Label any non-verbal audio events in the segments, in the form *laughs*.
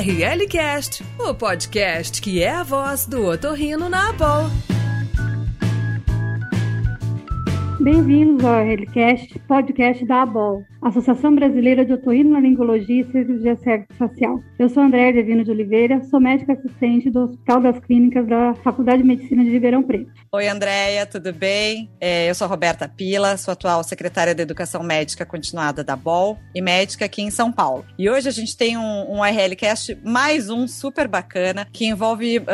RLCast, o podcast que é a voz do otorrino na Abol. Bem-vindos ao RLCast, podcast da ABOL, Associação Brasileira de Otorrinolaringologia e Cirurgia Facial. Eu sou Andréa Devino de Oliveira, sou médica assistente do Hospital das Clínicas da Faculdade de Medicina de Ribeirão Preto. Oi, Andréia, tudo bem? É, eu sou Roberta Pila, sou atual secretária de Educação Médica Continuada da BOL e médica aqui em São Paulo. E hoje a gente tem um, um RLCast, mais um super bacana, que envolve uh,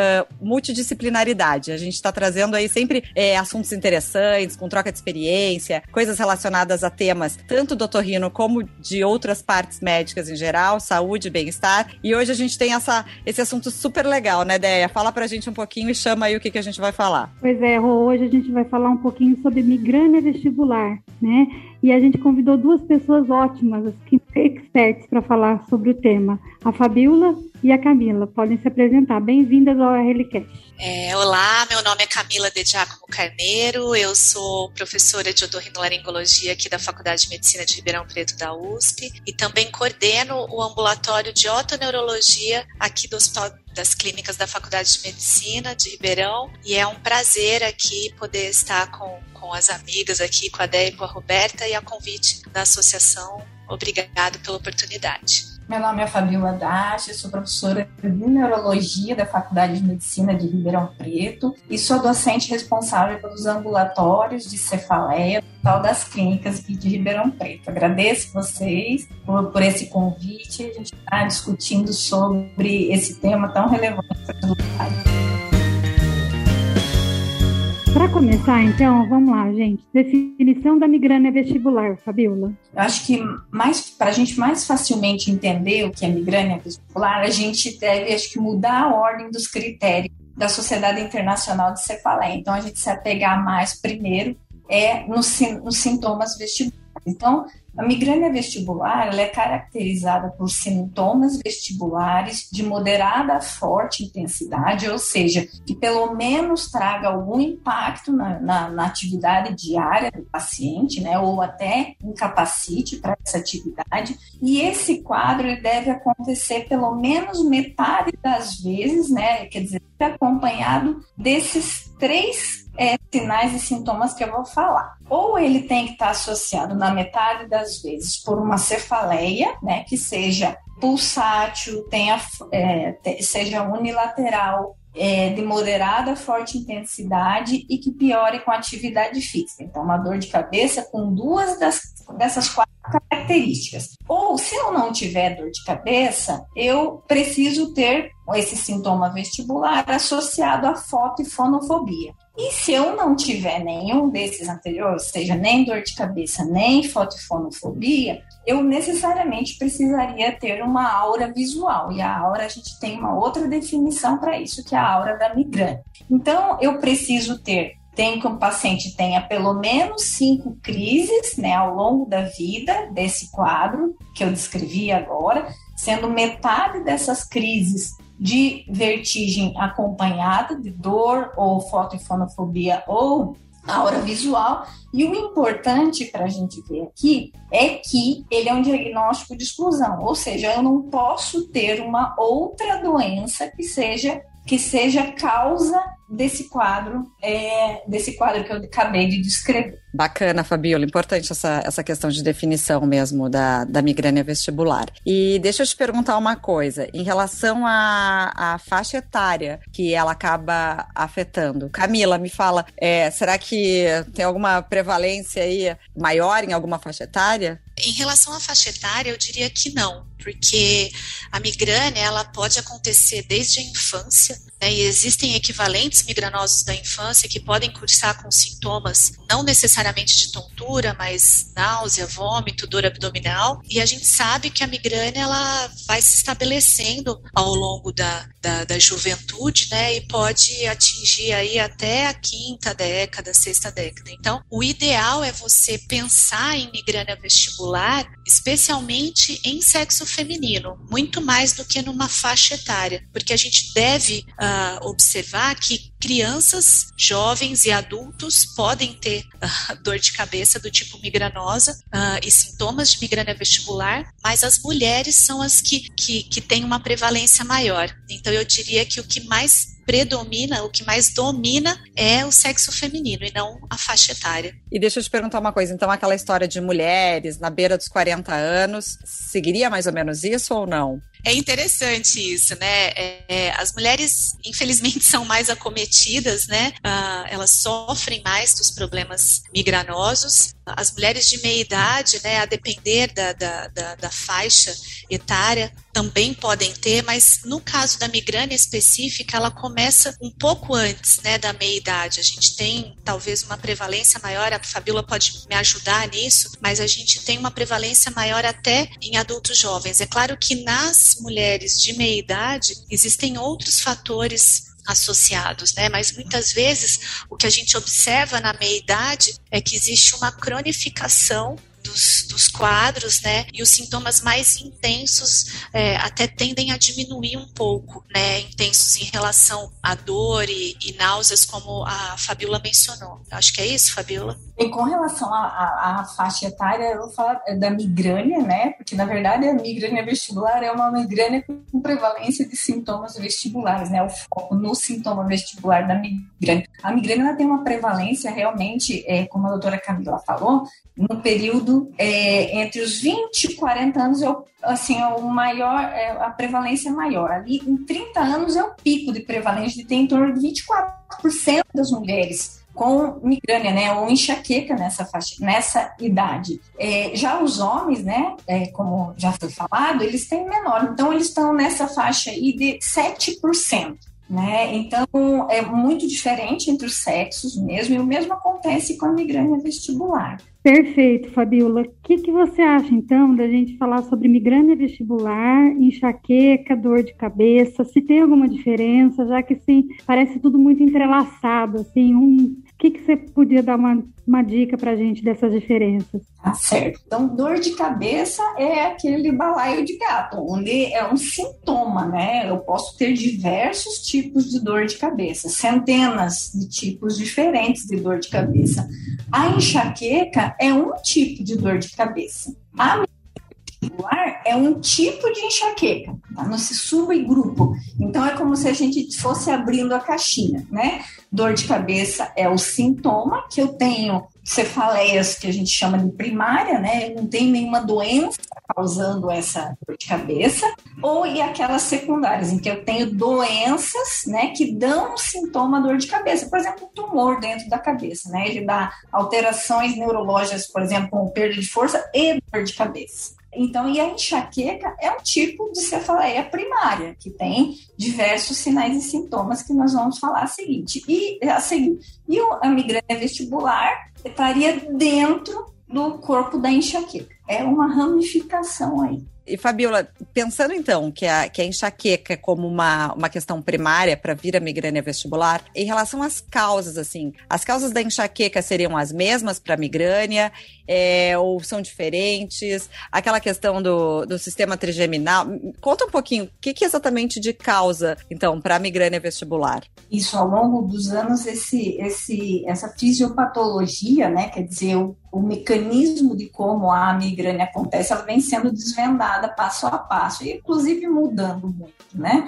multidisciplinaridade. A gente está trazendo aí sempre é, assuntos interessantes, com troca de experiência experiência, coisas relacionadas a temas tanto do otorrino como de outras partes médicas em geral, saúde, bem-estar. E hoje a gente tem essa, esse assunto super legal, né, Deia? Fala pra gente um pouquinho e chama aí o que, que a gente vai falar. Pois é, hoje a gente vai falar um pouquinho sobre migrânia vestibular, né? E a gente convidou duas pessoas ótimas, assim, experts, para falar sobre o tema. A Fabiola e a Camila. Podem se apresentar. Bem-vindas ao RLCast. É, olá, meu nome é Camila de Giacomo Carneiro, eu sou professora de otorrinolaringologia aqui da Faculdade de Medicina de Ribeirão Preto da USP e também coordeno o ambulatório de otoneurologia aqui do Hospital das Clínicas da Faculdade de Medicina de Ribeirão e é um prazer aqui poder estar com, com as amigas aqui, com a Déia e com a Roberta e a convite da associação. Obrigado pela oportunidade. Meu nome é Fabiola Dache, sou professora de Neurologia da Faculdade de Medicina de Ribeirão Preto e sou docente responsável pelos ambulatórios de cefaleia tal das clínicas aqui de Ribeirão Preto. Agradeço vocês por, por esse convite. A gente está discutindo sobre esse tema tão relevante para o para começar, então, vamos lá, gente. Definição da migrânia vestibular, Fabiola. Eu acho que mais para a gente mais facilmente entender o que é migrânia vestibular, a gente deve, acho que, mudar a ordem dos critérios da Sociedade Internacional de Cefaleia. Então, a gente se apegar mais primeiro é nos, nos sintomas vestibulares. Então, a migrânia vestibular é caracterizada por sintomas vestibulares de moderada a forte intensidade, ou seja, que pelo menos traga algum impacto na, na, na atividade diária do paciente, né, ou até incapacite para essa atividade. E esse quadro deve acontecer pelo menos metade das vezes, né, quer dizer, acompanhado desses três é, sinais e sintomas que eu vou falar. Ou ele tem que estar associado na metade das vezes por uma cefaleia, né, que seja pulsátil, tenha, é, seja unilateral, é, de moderada a forte intensidade e que piore com atividade física. Então, uma dor de cabeça com duas das, dessas quatro características. Ou, se eu não tiver dor de cabeça, eu preciso ter esse sintoma vestibular associado à foto e fonofobia. E se eu não tiver nenhum desses anteriores, seja nem dor de cabeça, nem fotofonofobia, eu necessariamente precisaria ter uma aura visual. E a aura, a gente tem uma outra definição para isso, que é a aura da migrânia. Então, eu preciso ter tem que o paciente tenha pelo menos cinco crises né, ao longo da vida desse quadro que eu descrevi agora, sendo metade dessas crises de vertigem acompanhada de dor ou fotofonofobia ou aura visual. E o importante para a gente ver aqui é que ele é um diagnóstico de exclusão, ou seja, eu não posso ter uma outra doença que seja que seja causa desse quadro, é, desse quadro que eu acabei de descrever. Bacana, Fabiola. Importante essa, essa questão de definição mesmo da, da migrânia vestibular. E deixa eu te perguntar uma coisa. Em relação à, à faixa etária que ela acaba afetando. Camila, me fala, é, será que tem alguma prevalência aí maior em alguma faixa etária? Em relação à faixa etária, eu diria que não, porque a migrânia ela pode acontecer desde a infância, né, e existem equivalentes migranosos da infância que podem cursar com sintomas não necessariamente de tontura, mas náusea, vômito, dor abdominal. E a gente sabe que a migrânia ela vai se estabelecendo ao longo da, da, da juventude, né? E pode atingir aí até a quinta década, sexta década. Então, o ideal é você pensar em migrânia vestibular, especialmente em sexo feminino, muito mais do que numa faixa etária, porque a gente deve uh, observar que crianças, jovens e adultos podem ter uh, *laughs* dor de cabeça do tipo migranosa uh, e sintomas de migrânia vestibular, mas as mulheres são as que, que, que têm uma prevalência maior. Então, eu diria que o que mais predomina, o que mais domina é o sexo feminino e não a faixa etária. E deixa eu te perguntar uma coisa, então aquela história de mulheres na beira dos 40 anos, seguiria mais ou menos isso ou não? É interessante isso, né? É, é, as mulheres, infelizmente, *laughs* são mais acometidas, né? Ah, elas sofrem mais dos problemas migranosos. As mulheres de meia idade, né, a depender da, da, da, da faixa etária, também podem ter, mas no caso da migrânia específica, ela começa um pouco antes né, da meia idade. A gente tem talvez uma prevalência maior, a Fabiola pode me ajudar nisso, mas a gente tem uma prevalência maior até em adultos jovens. É claro que nas mulheres de meia idade existem outros fatores associados, né? Mas muitas vezes o que a gente observa na meia idade é que existe uma cronificação dos, dos quadros, né? E os sintomas mais intensos é, até tendem a diminuir um pouco, né? Intensos em relação à dor e, e náuseas, como a Fabiola mencionou. Acho que é isso, Fabiola. E com relação à faixa etária, eu vou falar da migrânia, né? Porque na verdade a migrânia vestibular é uma migrânia com prevalência de sintomas vestibulares, né? O foco no sintoma vestibular da migrânia. A migrânia tem uma prevalência realmente, é, como a doutora Camila falou, no período é, entre os 20 e 40 anos é o, assim, é o maior, é a prevalência maior. Ali em 30 anos é o pico de prevalência de ter em torno de 24% das mulheres com migrânia, né, ou enxaqueca nessa faixa, nessa idade. É, já os homens, né, é, como já foi falado, eles têm menor, então eles estão nessa faixa aí de 7%. Né? Então, é muito diferente entre os sexos mesmo, e o mesmo acontece com a migrânia vestibular. Perfeito, Fabiola. O que, que você acha, então, da gente falar sobre migrânia vestibular, enxaqueca, dor de cabeça? Se tem alguma diferença, já que, assim, parece tudo muito entrelaçado, assim, um o que, que você podia dar uma, uma dica para gente dessas diferenças? Tá certo. Então, dor de cabeça é aquele balaio de gato, onde é um sintoma, né? Eu posso ter diversos tipos de dor de cabeça, centenas de tipos diferentes de dor de cabeça. A enxaqueca é um tipo de dor de cabeça. A vestibular é um tipo de enxaqueca, tá? Nesse subgrupo. Então é como se a gente fosse abrindo a caixinha, né? Dor de cabeça é o sintoma que eu tenho cefaleias que a gente chama de primária, né? Não tenho nenhuma doença causando essa dor de cabeça, ou e aquelas secundárias, em que eu tenho doenças, né, que dão sintoma dor de cabeça, por exemplo, um tumor dentro da cabeça, né? Ele dá alterações neurológicas, por exemplo, como perda de força e dor de cabeça. Então, e a enxaqueca é um tipo de cefaleia primária, que tem diversos sinais e sintomas que nós vamos falar a seguinte. E a seguir, e a migrânia vestibular estaria dentro do corpo da enxaqueca. É uma ramificação aí. E Fabiola, pensando então que a, que a enxaqueca é como uma, uma questão primária para vir a migrânia vestibular, em relação às causas, assim, as causas da enxaqueca seriam as mesmas para migrânia é, ou são diferentes? Aquela questão do, do sistema trigeminal, conta um pouquinho, o que, que exatamente de causa, então, para a migrânia vestibular? Isso, ao longo dos anos, esse, esse, essa fisiopatologia, né, quer dizer, o o mecanismo de como a migrânia acontece, ela vem sendo desvendada passo a passo, e inclusive mudando muito, né?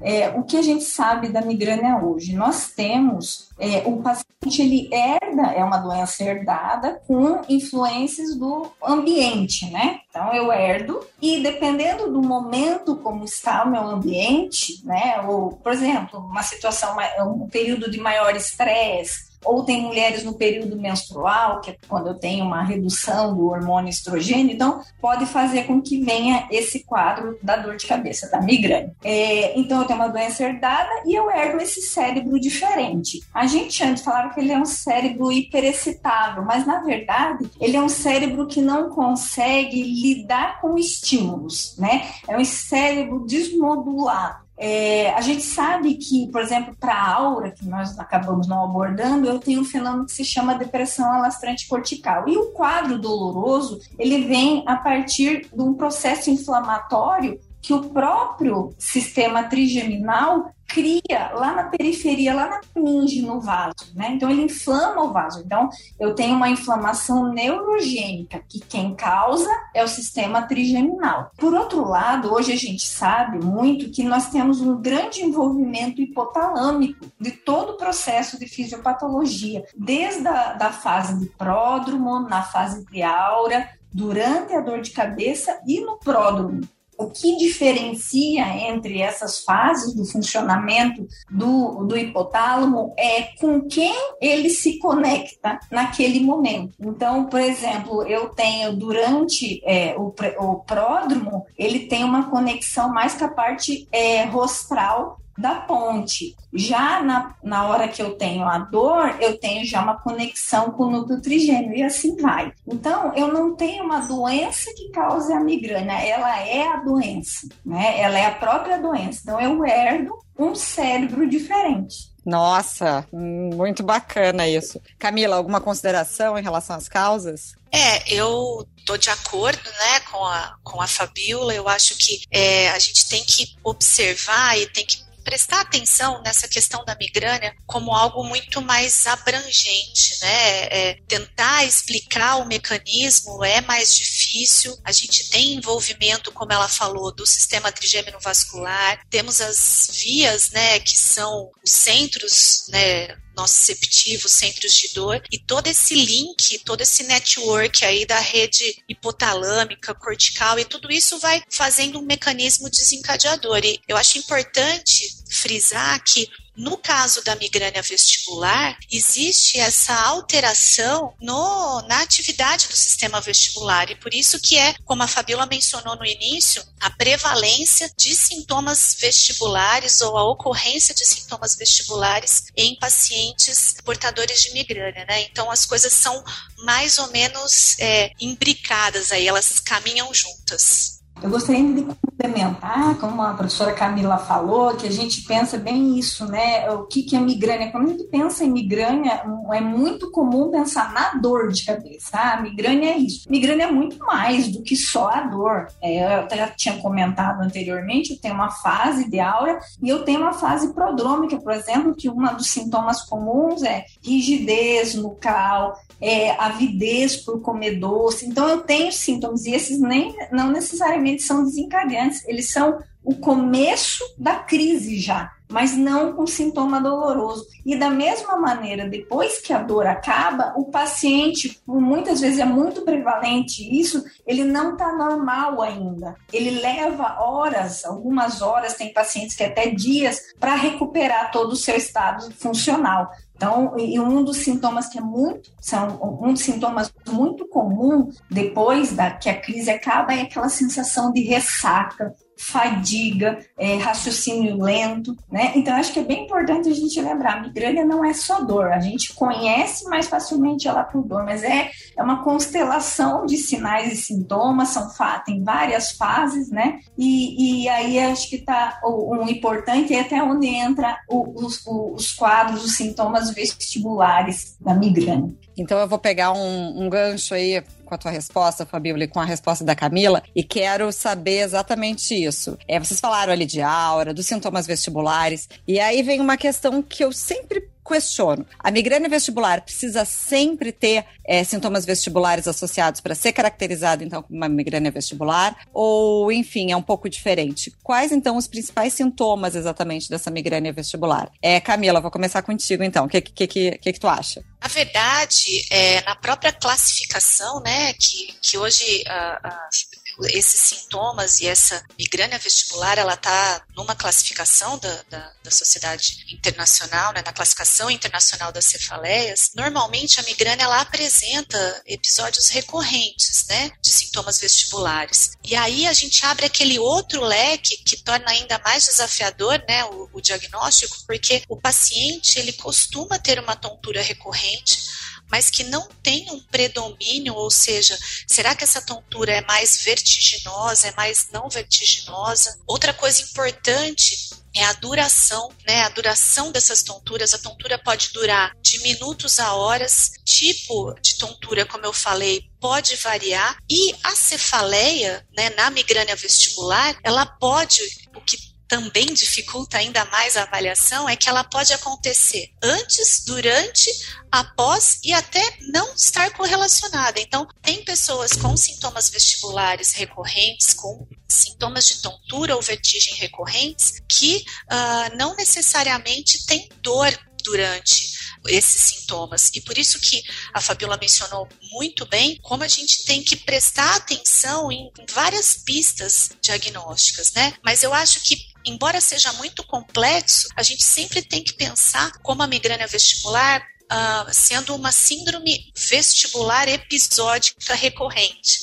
É, o que a gente sabe da migrânia hoje? Nós temos é, o paciente ele herda, é uma doença herdada com influências do ambiente, né? Então eu herdo e dependendo do momento como está o meu ambiente, né? Ou, por exemplo, uma situação, um período de maior estresse, ou tem mulheres no período menstrual, que é quando eu tenho uma redução do hormônio estrogênio, então pode fazer com que venha esse quadro da dor de cabeça, da migrânia. É, então eu tenho uma doença herdada e eu herdo esse cérebro diferente. A gente antes falava que ele é um cérebro hiperexcitável, mas na verdade ele é um cérebro que não consegue lidar com estímulos, né? É um cérebro desmodulado. É, a gente sabe que, por exemplo, para a aura, que nós acabamos não abordando, eu tenho um fenômeno que se chama depressão alastrante cortical. E o quadro doloroso, ele vem a partir de um processo inflamatório que o próprio sistema trigeminal cria lá na periferia, lá na meninge, no vaso, né? Então ele inflama o vaso. Então eu tenho uma inflamação neurogênica, que quem causa é o sistema trigeminal. Por outro lado, hoje a gente sabe muito que nós temos um grande envolvimento hipotalâmico de todo o processo de fisiopatologia, desde a da fase de pródromo, na fase de aura, durante a dor de cabeça e no pródromo o que diferencia entre essas fases do funcionamento do, do hipotálamo é com quem ele se conecta naquele momento. Então, por exemplo, eu tenho durante é, o, o pródromo, ele tem uma conexão mais com a parte é, rostral da ponte. Já na, na hora que eu tenho a dor, eu tenho já uma conexão com o núcleo trigêmeo e assim vai. Então, eu não tenho uma doença que cause a migrânia, ela é a doença, né? Ela é a própria doença. Então, eu herdo um cérebro diferente. Nossa, muito bacana isso. Camila, alguma consideração em relação às causas? É, eu estou de acordo né, com, a, com a Fabiola. Eu acho que é, a gente tem que observar e tem que prestar atenção nessa questão da migrânia como algo muito mais abrangente, né? É, tentar explicar o mecanismo é mais difícil. A gente tem envolvimento, como ela falou, do sistema trigêmeno vascular. Temos as vias, né, que são os centros, né, nociceptivos, centros de dor, e todo esse link, todo esse network aí da rede hipotalâmica, cortical, e tudo isso vai fazendo um mecanismo desencadeador. E eu acho importante frisar que no caso da migrânia vestibular, existe essa alteração no, na atividade do sistema vestibular e por isso que é, como a Fabiola mencionou no início, a prevalência de sintomas vestibulares ou a ocorrência de sintomas vestibulares em pacientes portadores de migrânia, né? Então as coisas são mais ou menos é, imbricadas aí, elas caminham juntas. Eu gostaria de complementar, como a professora Camila falou, que a gente pensa bem isso, né? O que, que é migrânia? Quando a gente pensa em migrânia, é muito comum pensar na dor de cabeça. Ah, migrânia é isso. Migrânia é muito mais do que só a dor. É, eu já tinha comentado anteriormente, eu tenho uma fase de aura e eu tenho uma fase prodrômica, por exemplo, que um dos sintomas comuns é rigidez nucal, é, avidez por comer doce. Então, eu tenho sintomas, e esses nem não necessariamente são desencadeantes, eles são o começo da crise já, mas não com sintoma doloroso. E da mesma maneira, depois que a dor acaba, o paciente, muitas vezes é muito prevalente isso, ele não está normal ainda. Ele leva horas, algumas horas, tem pacientes que até dias, para recuperar todo o seu estado funcional. Então, e um dos sintomas que é muito, são um dos sintomas muito comum depois da que a crise acaba é aquela sensação de ressaca, fadiga, é, raciocínio lento, né? Então, acho que é bem importante a gente lembrar, a migrânia não é só dor, a gente conhece mais facilmente ela por dor, mas é, é uma constelação de sinais e sintomas, são tem várias fases, né? E, e aí acho que tá o, um importante é até onde entra o, os, os quadros, os sintomas vestibulares da migrânia. Então eu vou pegar um, um gancho aí com a tua resposta, Fabíola, e com a resposta da Camila, e quero saber exatamente isso. É, vocês falaram ali de aura, dos sintomas vestibulares, e aí vem uma questão que eu sempre questiono. A migrânia vestibular precisa sempre ter é, sintomas vestibulares associados para ser caracterizada, então, como uma migrânia vestibular? Ou, enfim, é um pouco diferente? Quais, então, os principais sintomas exatamente dessa migrânia vestibular? É, Camila, vou começar contigo, então. O que, que, que, que, que tu acha? Na verdade, é, na própria classificação, né, que, que hoje uh, uh, esses sintomas e essa migrânia vestibular, ela está numa classificação da, da, da, Sociedade Internacional, né, na classificação internacional das cefaleias, normalmente a migrânia ela apresenta episódios recorrentes, né, de sintomas vestibulares. E aí a gente abre aquele outro leque que torna ainda mais desafiador, né, o, o diagnóstico, porque o paciente ele costuma ter uma tontura recorrente mas que não tem um predomínio, ou seja, será que essa tontura é mais vertiginosa, é mais não vertiginosa? Outra coisa importante é a duração, né? A duração dessas tonturas. A tontura pode durar de minutos a horas. Tipo de tontura, como eu falei, pode variar. E a cefaleia, né, na migrânia vestibular, ela pode, o que também dificulta ainda mais a avaliação é que ela pode acontecer antes, durante, após e até não estar correlacionada. Então, tem pessoas com sintomas vestibulares recorrentes, com sintomas de tontura ou vertigem recorrentes, que uh, não necessariamente têm dor durante esses sintomas. E por isso que a Fabiola mencionou muito bem como a gente tem que prestar atenção em várias pistas diagnósticas, né? Mas eu acho que embora seja muito complexo, a gente sempre tem que pensar como a migrânia vestibular uh, sendo uma síndrome vestibular episódica recorrente.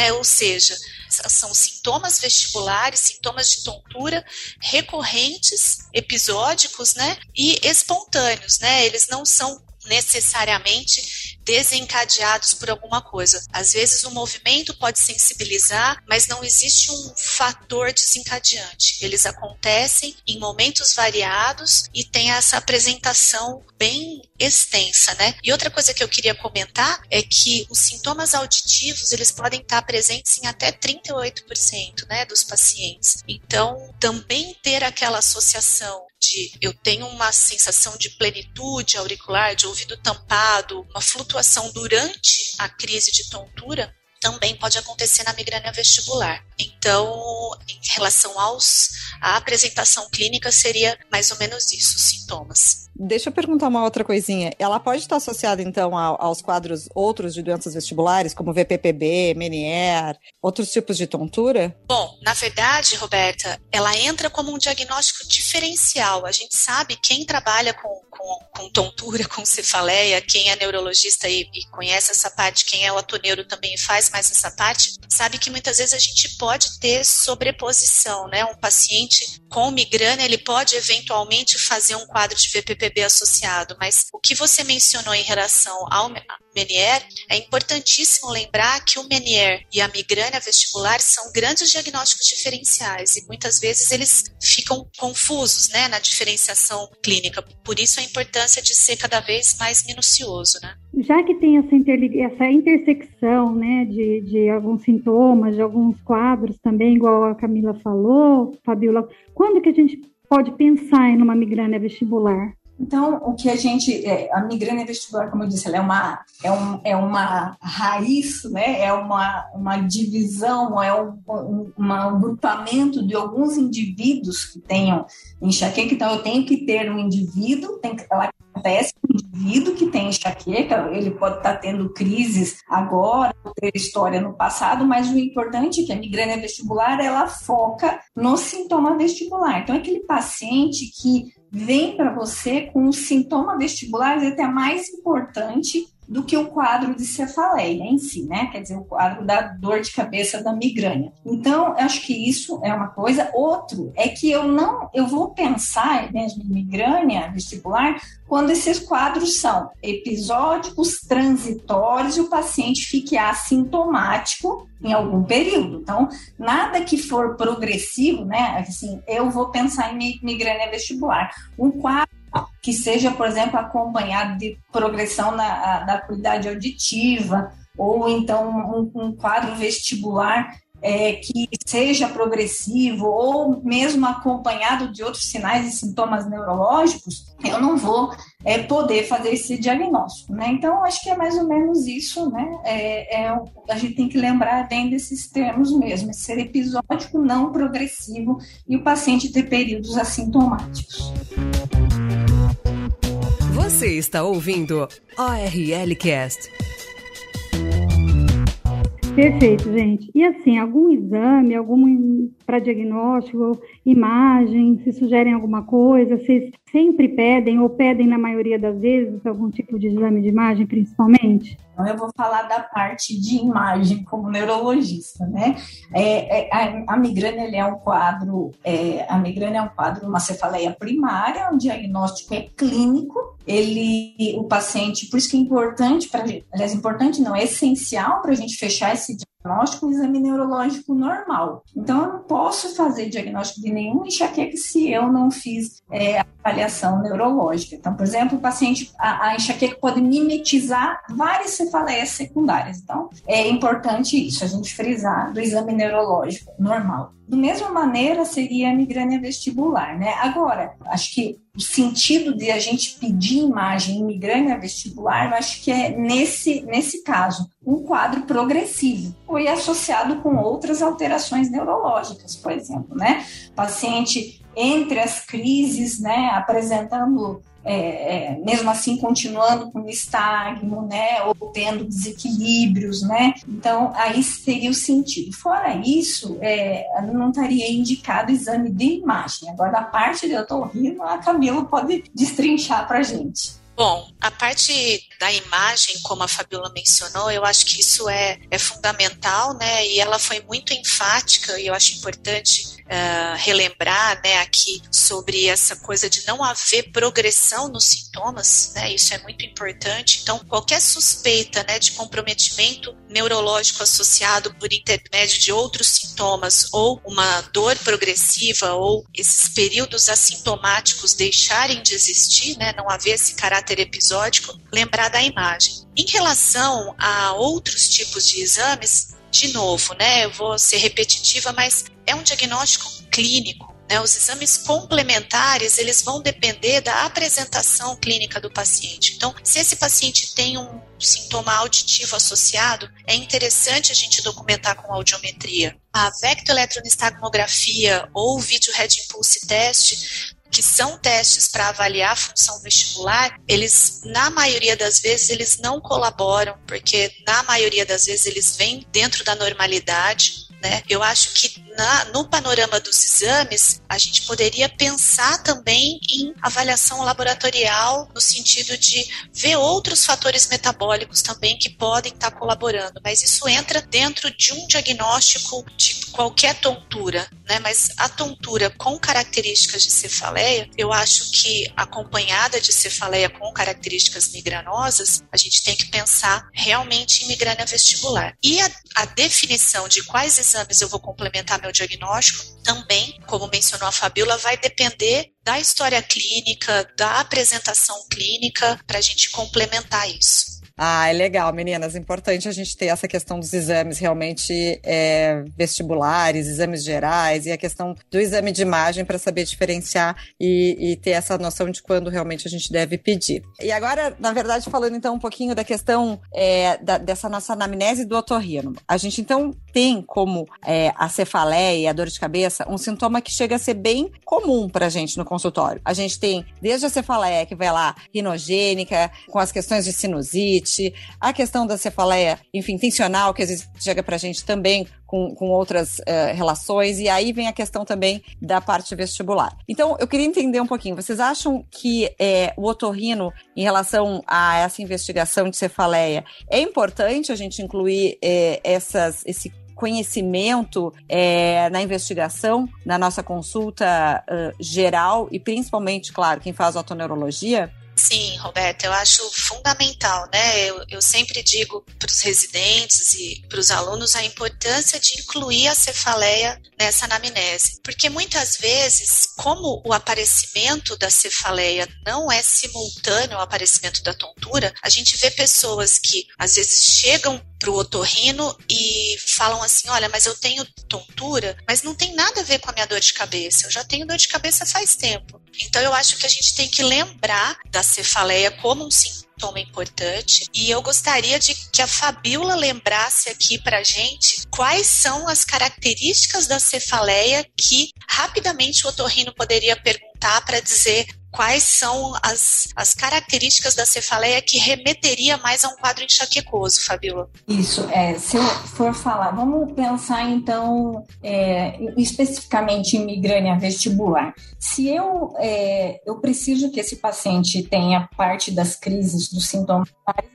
Né? Ou seja, são sintomas vestibulares, sintomas de tontura recorrentes, episódicos, né? E espontâneos, né? Eles não são necessariamente desencadeados por alguma coisa. Às vezes o movimento pode sensibilizar, mas não existe um fator desencadeante. Eles acontecem em momentos variados e tem essa apresentação bem extensa, né? E outra coisa que eu queria comentar é que os sintomas auditivos, eles podem estar presentes em até 38%, né, dos pacientes. Então, também ter aquela associação de eu tenho uma sensação de plenitude auricular, de ouvido tampado, uma flutuação durante a crise de tontura, também pode acontecer na migrânia vestibular. Então, em relação aos à apresentação clínica seria mais ou menos isso, os sintomas. Deixa eu perguntar uma outra coisinha. Ela pode estar associada, então, aos quadros outros de doenças vestibulares, como VPPB, Menier, outros tipos de tontura? Bom, na verdade, Roberta, ela entra como um diagnóstico diferencial. A gente sabe quem trabalha com, com, com tontura, *laughs* com cefaleia, quem é neurologista e, e conhece essa parte, quem é o atoneuro também faz mais essa parte, sabe que muitas vezes a gente pode ter sobreposição, né? Um paciente com migrânia, ele pode eventualmente fazer um quadro de VPPB associado, mas o que você mencionou em relação ao Menier, é importantíssimo lembrar que o Menier e a migrânia vestibular são grandes diagnósticos diferenciais e muitas vezes eles ficam confusos né, na diferenciação clínica. Por isso a importância de ser cada vez mais minucioso. Né? Já que tem essa, essa intersecção né, de, de alguns sintomas, de alguns quadros também, igual a Camila falou, Fabiola, quando que a gente pode pensar em uma migrânia vestibular? Então, o que a gente. É, a migrânia vestibular, como eu disse, ela é uma, é um, é uma raiz, né? é uma, uma divisão, é um, um, um agrupamento de alguns indivíduos que tenham enxaqueca. Então, eu tenho que ter um indivíduo, tem que, ela acontece com um indivíduo que tem enxaqueca, ele pode estar tendo crises agora, ter história no passado, mas o importante é que a migrânia vestibular ela foca no sintoma vestibular. Então, é aquele paciente que vem para você com um sintoma vestibular até mais importante do que o quadro de cefaleia em si, né? Quer dizer, o quadro da dor de cabeça da migrânia. Então, acho que isso é uma coisa. Outro é que eu não, eu vou pensar mesmo em migrânia vestibular quando esses quadros são episódicos, transitórios e o paciente fique assintomático em algum período. Então, nada que for progressivo, né? Assim, eu vou pensar em migrânia vestibular. Um quadro que seja, por exemplo, acompanhado de progressão na, da acuidade auditiva, ou então um, um quadro vestibular é, que seja progressivo ou mesmo acompanhado de outros sinais e sintomas neurológicos, eu não vou é, poder fazer esse diagnóstico, né? Então, acho que é mais ou menos isso, né? É, é, a gente tem que lembrar bem desses termos mesmo, ser episódico, não progressivo e o paciente ter períodos assintomáticos. Você está ouvindo ORL Cast. Perfeito, gente. E assim, algum exame, algum para diagnóstico, imagem, se sugerem alguma coisa, vocês sempre pedem, ou pedem na maioria das vezes, algum tipo de exame de imagem, principalmente? Então, eu vou falar da parte de imagem como neurologista, né? É, é, a, a, migrânia é um quadro, é, a migrânia é um quadro, uma cefaleia primária, o diagnóstico é clínico, ele, o paciente, por isso que é importante para, aliás, importante não, é essencial para a gente fechar esse diagnóstico um exame neurológico normal. Então, eu não posso fazer diagnóstico de nenhum enxaqueca se eu não fiz é, avaliação neurológica. Então, por exemplo, o paciente, a, a enxaqueca pode mimetizar várias cefaleias secundárias. Então, é importante isso, a gente frisar do exame neurológico normal. Da mesma maneira, seria a migrânia vestibular, né? Agora, acho que o sentido de a gente pedir imagem em migrânia vestibular, eu acho que é nesse, nesse caso, um quadro progressivo, e associado com outras alterações neurológicas, por exemplo, né? Paciente entre as crises, né, apresentando é, é, mesmo assim continuando com estagno, né, ou tendo desequilíbrios, né, então aí teria o sentido. Fora isso, é, não estaria indicado exame de imagem. Agora, a parte de otorrino, a Camila pode destrinchar para gente. Bom, a parte da imagem, como a Fabiola mencionou, eu acho que isso é, é fundamental, né? E ela foi muito enfática, e eu acho importante uh, relembrar, né, aqui sobre essa coisa de não haver progressão nos sintomas, né? Isso é muito importante. Então, qualquer suspeita, né, de comprometimento neurológico associado por intermédio de outros sintomas ou uma dor progressiva ou esses períodos assintomáticos deixarem de existir, né, não haver esse caráter episódico, lembrar da imagem. Em relação a outros tipos de exames, de novo, né, eu vou ser repetitiva, mas é um diagnóstico clínico. Né, os exames complementares eles vão depender da apresentação clínica do paciente. Então, se esse paciente tem um sintoma auditivo associado, é interessante a gente documentar com audiometria. A vectoeletronistalmografia ou vídeo Red Impulse Test que são testes para avaliar a função vestibular, eles, na maioria das vezes, eles não colaboram, porque na maioria das vezes eles vêm dentro da normalidade, né? Eu acho que na, no panorama dos exames, a gente poderia pensar também em avaliação laboratorial, no sentido de ver outros fatores metabólicos também que podem estar colaborando, mas isso entra dentro de um diagnóstico de qualquer tontura, né? Mas a tontura com características de cefaleia, eu acho que acompanhada de cefaleia com características migranosas, a gente tem que pensar realmente em migrânia vestibular. E a, a definição de quais exames eu vou complementar meu diagnóstico também, como mencionou a Fabiola, vai depender da história clínica, da apresentação clínica, para a gente complementar isso. Ah, é legal, meninas. Importante a gente ter essa questão dos exames realmente é, vestibulares, exames gerais e a questão do exame de imagem para saber diferenciar e, e, ter essa noção de quando realmente a gente deve pedir. E agora, na verdade, falando então um pouquinho da questão é, da, dessa nossa anamnese do otorrino. A gente então tem como é, a cefaleia e a dor de cabeça um sintoma que chega a ser bem comum para a gente no consultório. A gente tem desde a cefaleia que vai lá rinogênica, com as questões de sinusite, a questão da cefaleia, enfim, tensional, que às vezes chega para a gente também com, com outras uh, relações, e aí vem a questão também da parte vestibular. Então, eu queria entender um pouquinho, vocês acham que é, o otorrino, em relação a essa investigação de cefaleia, é importante a gente incluir é, essas, esse conhecimento é, na investigação, na nossa consulta uh, geral e principalmente, claro, quem faz otoneurologia? Sim, Roberta, eu acho fundamental, né? Eu, eu sempre digo para os residentes e para os alunos a importância de incluir a cefaleia nessa anamnese, porque muitas vezes, como o aparecimento da cefaleia não é simultâneo ao aparecimento da tontura, a gente vê pessoas que às vezes chegam para o otorrino e falam assim: olha, mas eu tenho tontura, mas não tem nada a ver com a minha dor de cabeça. Eu já tenho dor de cabeça faz tempo. Então eu acho que a gente tem que lembrar da cefaleia como um sintoma importante. E eu gostaria de que a Fabiola lembrasse aqui para gente quais são as características da cefaleia que rapidamente o otorrino poderia perguntar para dizer quais são as, as características da cefaleia que remeteria mais a um quadro enxaquecoso, Fabiola? Isso, é, se eu for falar, vamos pensar então é, especificamente em migrânia vestibular. Se eu, é, eu preciso que esse paciente tenha parte das crises dos sintomas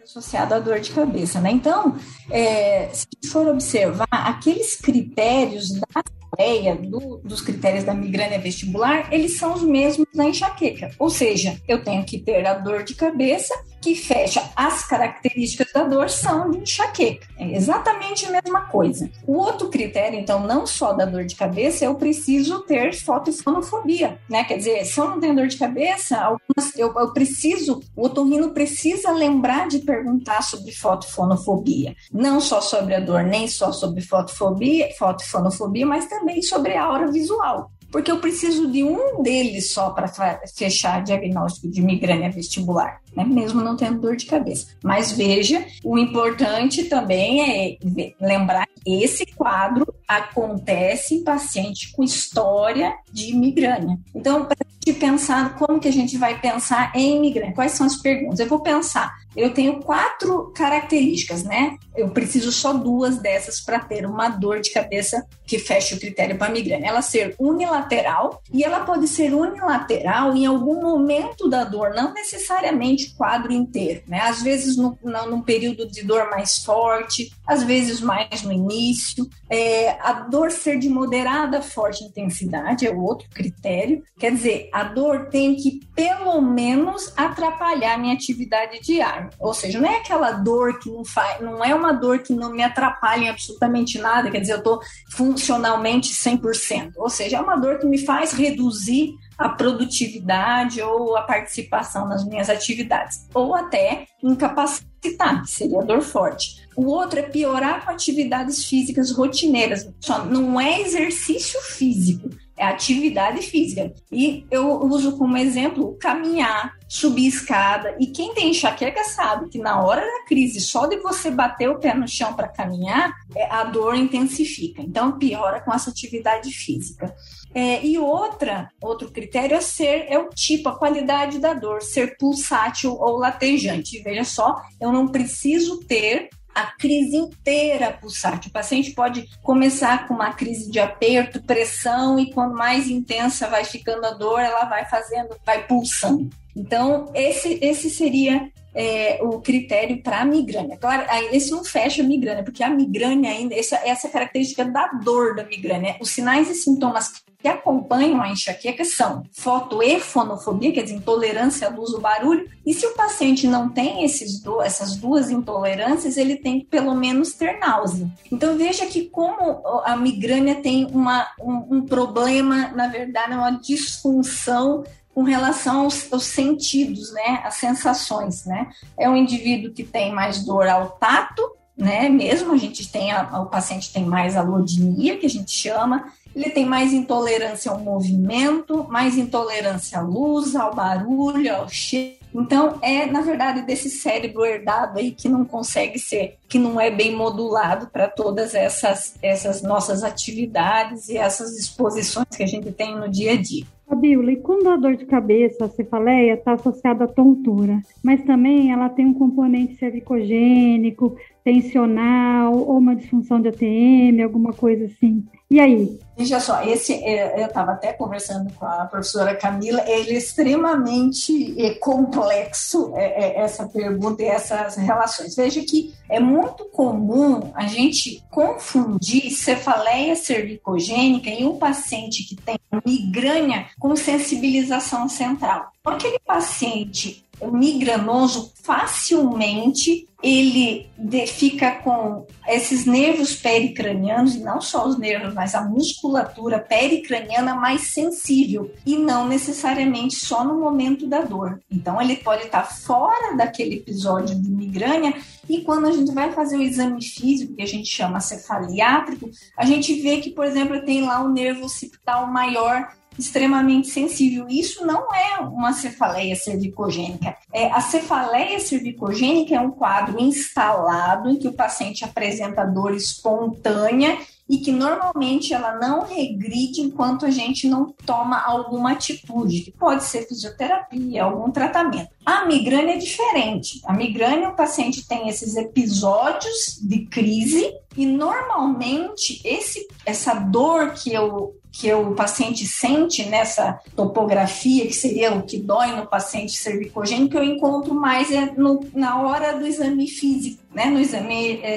associado à dor de cabeça, né? Então, é, se for observar aqueles critérios da ideia do, dos critérios da migrânia vestibular, eles são os mesmos da enxaqueca. Ou seja, eu tenho que ter a dor de cabeça que fecha as características da dor são de enxaqueca. É exatamente a mesma coisa. O outro critério, então, não só da dor de cabeça, eu preciso ter fotofonofobia, né? Quer dizer, se eu não tenho dor de cabeça, algumas, eu, eu preciso, o otorrino precisa lembrar de perguntar sobre fotofonofobia. Não só sobre a dor, nem só sobre fotofobia, fotofonofobia, mas também sobre a aura visual porque eu preciso de um deles só para fechar diagnóstico de migrânia vestibular, né? mesmo não tendo dor de cabeça. Mas veja, o importante também é lembrar que esse quadro acontece em paciente com história de migrânia. Então, para gente pensar como que a gente vai pensar em migrânia, quais são as perguntas? Eu vou pensar eu tenho quatro características, né? Eu preciso só duas dessas para ter uma dor de cabeça que feche o critério para migrânia. Ela ser unilateral e ela pode ser unilateral em algum momento da dor, não necessariamente o quadro inteiro, né? Às vezes no, no, num período de dor mais forte, às vezes mais no início. É, a dor ser de moderada forte intensidade é outro critério. Quer dizer, a dor tem que pelo menos atrapalhar minha atividade diária. Ou seja, não é aquela dor que não faz, não é uma dor que não me atrapalha em absolutamente nada, quer dizer, eu estou funcionalmente 100%. Ou seja, é uma dor que me faz reduzir a produtividade ou a participação nas minhas atividades, ou até incapacitar, que seria dor forte. O outro é piorar com atividades físicas rotineiras, só não é exercício físico, é atividade física. E eu uso como exemplo caminhar, subir escada. E quem tem enxaqueca sabe que na hora da crise, só de você bater o pé no chão para caminhar, é, a dor intensifica. Então piora com essa atividade física. É, e outra, outro critério é ser é o tipo, a qualidade da dor, ser pulsátil ou latejante. Veja só, eu não preciso ter a crise inteira pulsátil. O paciente pode começar com uma crise de aperto, pressão, e quando mais intensa vai ficando a dor, ela vai fazendo, vai pulsando. Então, esse, esse seria é, o critério para a migrânia. Claro, esse não fecha a migrânia, porque a migrânia ainda, essa, essa característica da dor da migrânia, os sinais e sintomas que acompanham a enxaqueca são fotoefonofobia, quer dizer, intolerância à luz ou barulho, e se o paciente não tem esses do, essas duas intolerâncias, ele tem que pelo menos ter náusea. Então veja que como a migrânia tem uma, um, um problema, na verdade, uma disfunção com relação aos, aos, sentidos, né, as sensações, né? É um indivíduo que tem mais dor ao tato, né? Mesmo a gente tem a, o paciente tem mais alodinia, que a gente chama, ele tem mais intolerância ao movimento, mais intolerância à luz, ao barulho, ao cheiro. Então, é, na verdade, desse cérebro herdado aí que não consegue ser, que não é bem modulado para todas essas, essas nossas atividades e essas exposições que a gente tem no dia a dia. Fabíola, e quando a dor de cabeça, a cefaleia, está associada à tontura, mas também ela tem um componente cervicogênico, tensional, ou uma disfunção de ATM, alguma coisa assim. E aí? Veja só, esse é, eu estava até conversando com a professora Camila, ele é extremamente é, complexo é, essa pergunta e essas relações. Veja que é muito comum a gente confundir cefaleia cervicogênica em um paciente que tem migrânia com sensibilização central. Aquele paciente migranoso facilmente ele fica com esses nervos pericranianos, e não só os nervos, mas a musculatura pericraniana mais sensível, e não necessariamente só no momento da dor. Então, ele pode estar fora daquele episódio de migrânia, e quando a gente vai fazer o exame físico, que a gente chama cefaliátrico, a gente vê que, por exemplo, tem lá o nervo occipital maior extremamente sensível. Isso não é uma cefaleia cervicogênica. É, a cefaleia cervicogênica é um quadro instalado em que o paciente apresenta dor espontânea e que normalmente ela não regride enquanto a gente não toma alguma atitude, que pode ser fisioterapia, algum tratamento. A migrânia é diferente. A migrânia, o paciente tem esses episódios de crise e normalmente esse, essa dor que eu que o paciente sente nessa topografia, que seria o que dói no paciente cervicogênico, eu encontro mais é no, na hora do exame físico, né, no exame é,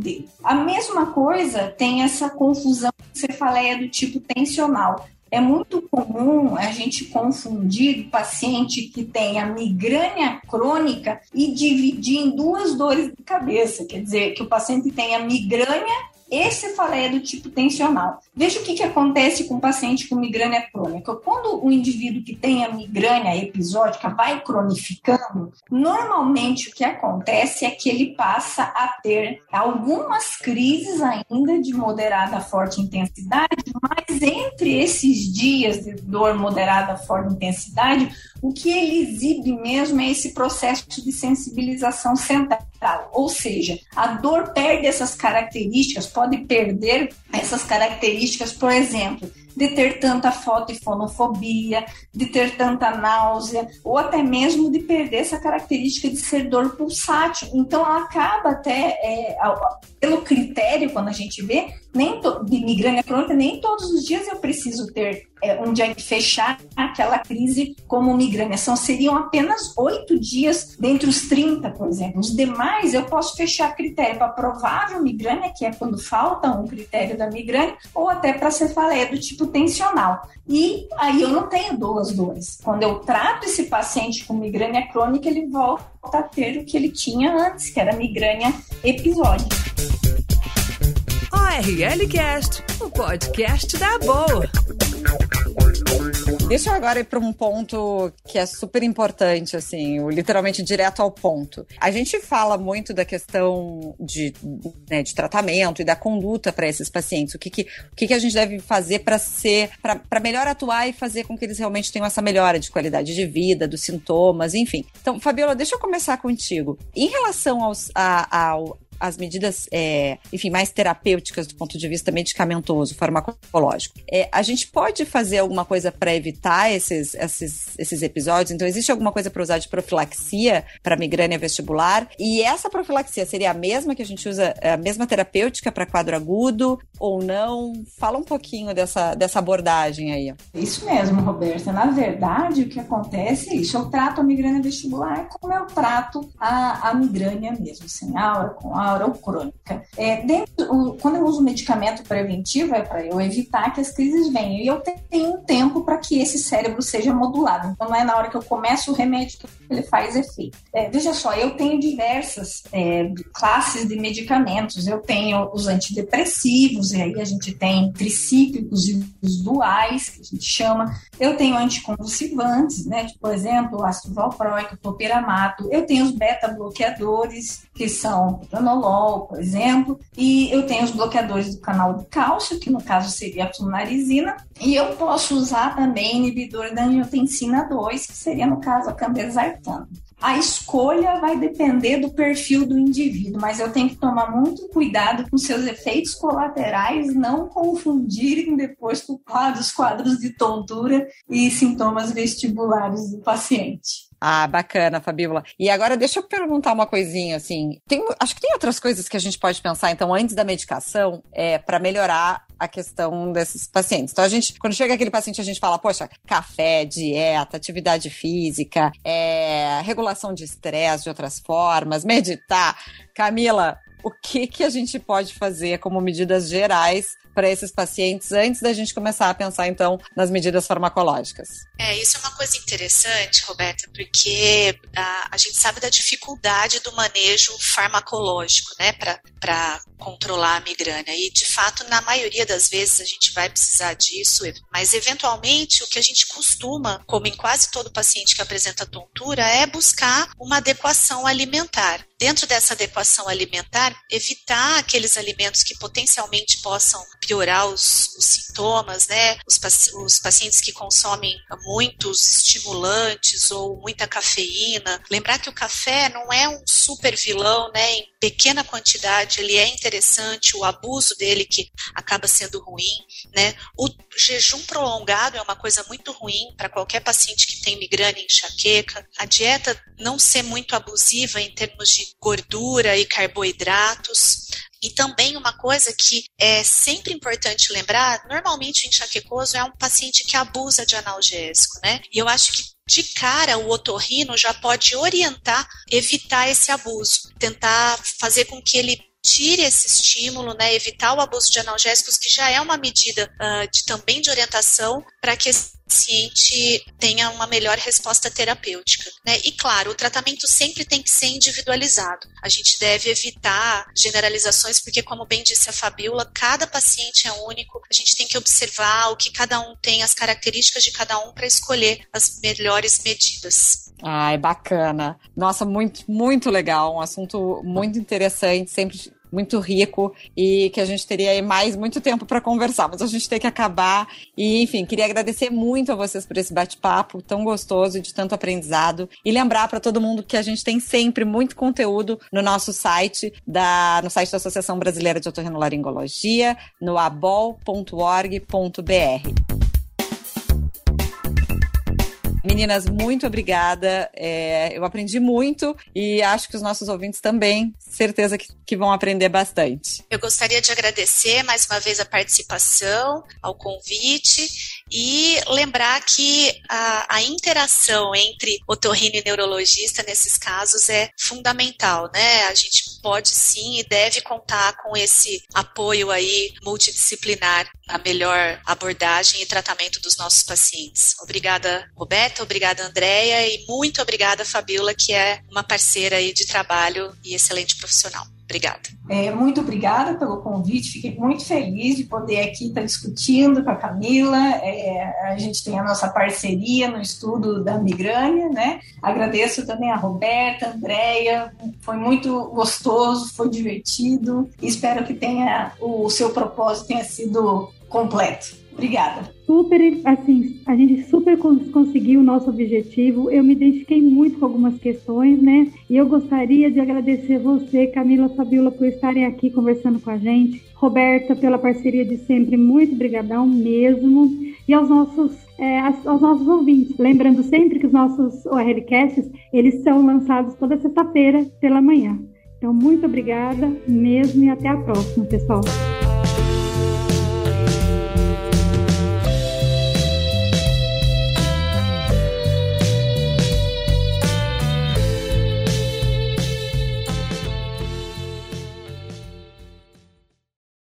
dele. A mesma coisa tem essa confusão cefaleia do tipo tensional. É muito comum a gente confundir paciente que tem a migrânia crônica e dividir em duas dores de cabeça. Quer dizer, que o paciente tem a migrânia esse falei é do tipo tensional. Veja o que, que acontece com o paciente com migrânia crônica. Quando o indivíduo que tem a migrânia episódica vai cronificando, normalmente o que acontece é que ele passa a ter algumas crises ainda de moderada a forte intensidade, mas entre esses dias de dor moderada a forte intensidade, o que ele exibe mesmo é esse processo de sensibilização central, ou seja, a dor perde essas características, pode perder essas características, por exemplo, de ter tanta fotofonofobia, de ter tanta náusea, ou até mesmo de perder essa característica de ser dor pulsátil. Então, ela acaba até, é, pelo critério, quando a gente vê, nem de migrânia crônica, nem todos os dias eu preciso ter é, um dia fechar aquela crise como migrânia. São, seriam apenas oito dias dentre os 30, por exemplo. Os demais eu posso fechar critério para provável migrânia, que é quando falta um critério da migrânia, ou até para cefaleia do tipo tensional. E aí eu não tenho duas dores. Quando eu trato esse paciente com migrânia crônica, ele volta a ter o que ele tinha antes, que era migrânia episódica. ORL Cast, o podcast da boa. Deixa eu agora ir para um ponto que é super importante, assim, literalmente direto ao ponto. A gente fala muito da questão de, né, de tratamento e da conduta para esses pacientes. O que, que, o que, que a gente deve fazer para ser, para melhor atuar e fazer com que eles realmente tenham essa melhora de qualidade de vida, dos sintomas, enfim. Então, Fabiola, deixa eu começar contigo. Em relação aos, a, ao, as medidas, é, enfim, mais terapêuticas do ponto de vista medicamentoso, farmacológico. É, a gente pode fazer alguma coisa para evitar esses, esses, esses episódios? Então, existe alguma coisa para usar de profilaxia para migrânia vestibular? E essa profilaxia seria a mesma que a gente usa, a mesma terapêutica para quadro agudo ou não? Fala um pouquinho dessa, dessa abordagem aí. Isso mesmo, Roberta. Na verdade, o que acontece é isso. Eu trato a migrânia vestibular como eu trato a, a migrânia mesmo, sem aura, com aura ou crônica. É, dentro, quando eu uso medicamento preventivo, é para eu evitar que as crises venham. E eu tenho um tempo para que esse cérebro seja modulado. Então, não é na hora que eu começo o remédio que ele faz efeito. É, veja só, eu tenho diversas é, classes de medicamentos. Eu tenho os antidepressivos, e aí a gente tem tricíclicos e os duais, que a gente chama. Eu tenho anticonvulsivantes, né? Tipo, por exemplo, ácido valproico, topiramato. Eu tenho os beta-bloqueadores, que são pronolol, por exemplo, e eu tenho os bloqueadores do canal de cálcio, que no caso seria a flunarizina, e eu posso usar também inibidor da angiotensina 2, que seria no caso a A escolha vai depender do perfil do indivíduo, mas eu tenho que tomar muito cuidado com seus efeitos colaterais, não confundirem depois com quadros, quadros de tontura e sintomas vestibulares do paciente. Ah, bacana, Fabíola. E agora deixa eu perguntar uma coisinha, assim. Tem, acho que tem outras coisas que a gente pode pensar, então, antes da medicação, é, para melhorar a questão desses pacientes. Então, a gente, quando chega aquele paciente, a gente fala, poxa, café, dieta, atividade física, é, regulação de estresse de outras formas, meditar. Camila, o que, que a gente pode fazer como medidas gerais para esses pacientes antes da gente começar a pensar, então, nas medidas farmacológicas? É, isso é uma coisa interessante, Roberta, porque a, a gente sabe da dificuldade do manejo farmacológico, né, para controlar a migrânia. E, de fato, na maioria das vezes a gente vai precisar disso, mas, eventualmente, o que a gente costuma, como em quase todo paciente que apresenta tontura, é buscar uma adequação alimentar. Dentro dessa adequação alimentar, evitar aqueles alimentos que potencialmente possam piorar os, os sintomas né? Os, os pacientes que consomem muitos estimulantes ou muita cafeína. Lembrar que o café não é um super vilão, né? Em pequena quantidade ele é interessante, o abuso dele que acaba sendo ruim, né? O jejum prolongado é uma coisa muito ruim para qualquer paciente que tem migrânia e enxaqueca. A dieta não ser muito abusiva em termos de gordura e carboidratos. E também uma coisa que é sempre importante lembrar, normalmente o enxaquecoso é um paciente que abusa de analgésico, né? E eu acho que de cara o otorrino já pode orientar, evitar esse abuso, tentar fazer com que ele tire esse estímulo, né, evitar o abuso de analgésicos, que já é uma medida uh, de, também de orientação para que esse paciente tenha uma melhor resposta terapêutica. Né? E claro, o tratamento sempre tem que ser individualizado. A gente deve evitar generalizações, porque, como bem disse a Fabiola, cada paciente é único, a gente tem que observar o que cada um tem, as características de cada um para escolher as melhores medidas. Ai, bacana. Nossa, muito, muito legal. Um assunto muito interessante. Sempre muito rico e que a gente teria aí mais muito tempo para conversar, mas a gente tem que acabar. E, enfim, queria agradecer muito a vocês por esse bate-papo tão gostoso e de tanto aprendizado. E lembrar para todo mundo que a gente tem sempre muito conteúdo no nosso site, da, no site da Associação Brasileira de Otorrinolaringologia, no abol.org.br. Meninas, muito obrigada. É, eu aprendi muito e acho que os nossos ouvintes também, certeza que, que vão aprender bastante. Eu gostaria de agradecer mais uma vez a participação, ao convite e lembrar que a, a interação entre otorrino e neurologista nesses casos é fundamental, né? A gente pode sim e deve contar com esse apoio aí multidisciplinar na melhor abordagem e tratamento dos nossos pacientes. Obrigada, Roberta, obrigada, Andréia, e muito obrigada, Fabiola, que é uma parceira aí de trabalho e excelente profissional. Obrigada. É, muito obrigada pelo convite, fiquei muito feliz de poder aqui estar discutindo com a Camila. É, a gente tem a nossa parceria no estudo da migrânia, né? Agradeço também a Roberta, a Andréia, foi muito gostoso, foi divertido. Espero que tenha o seu propósito tenha sido completo. Obrigada. Super, assim, a gente super conseguiu o nosso objetivo. Eu me identifiquei muito com algumas questões, né? E eu gostaria de agradecer você, Camila Fabiola, por estarem aqui conversando com a gente. Roberta, pela parceria de sempre, muito brigadão mesmo. E aos nossos, é, aos nossos ouvintes, lembrando sempre que os nossos ORLcasts, eles são lançados toda sexta-feira pela manhã. Então, muito obrigada mesmo e até a próxima, pessoal.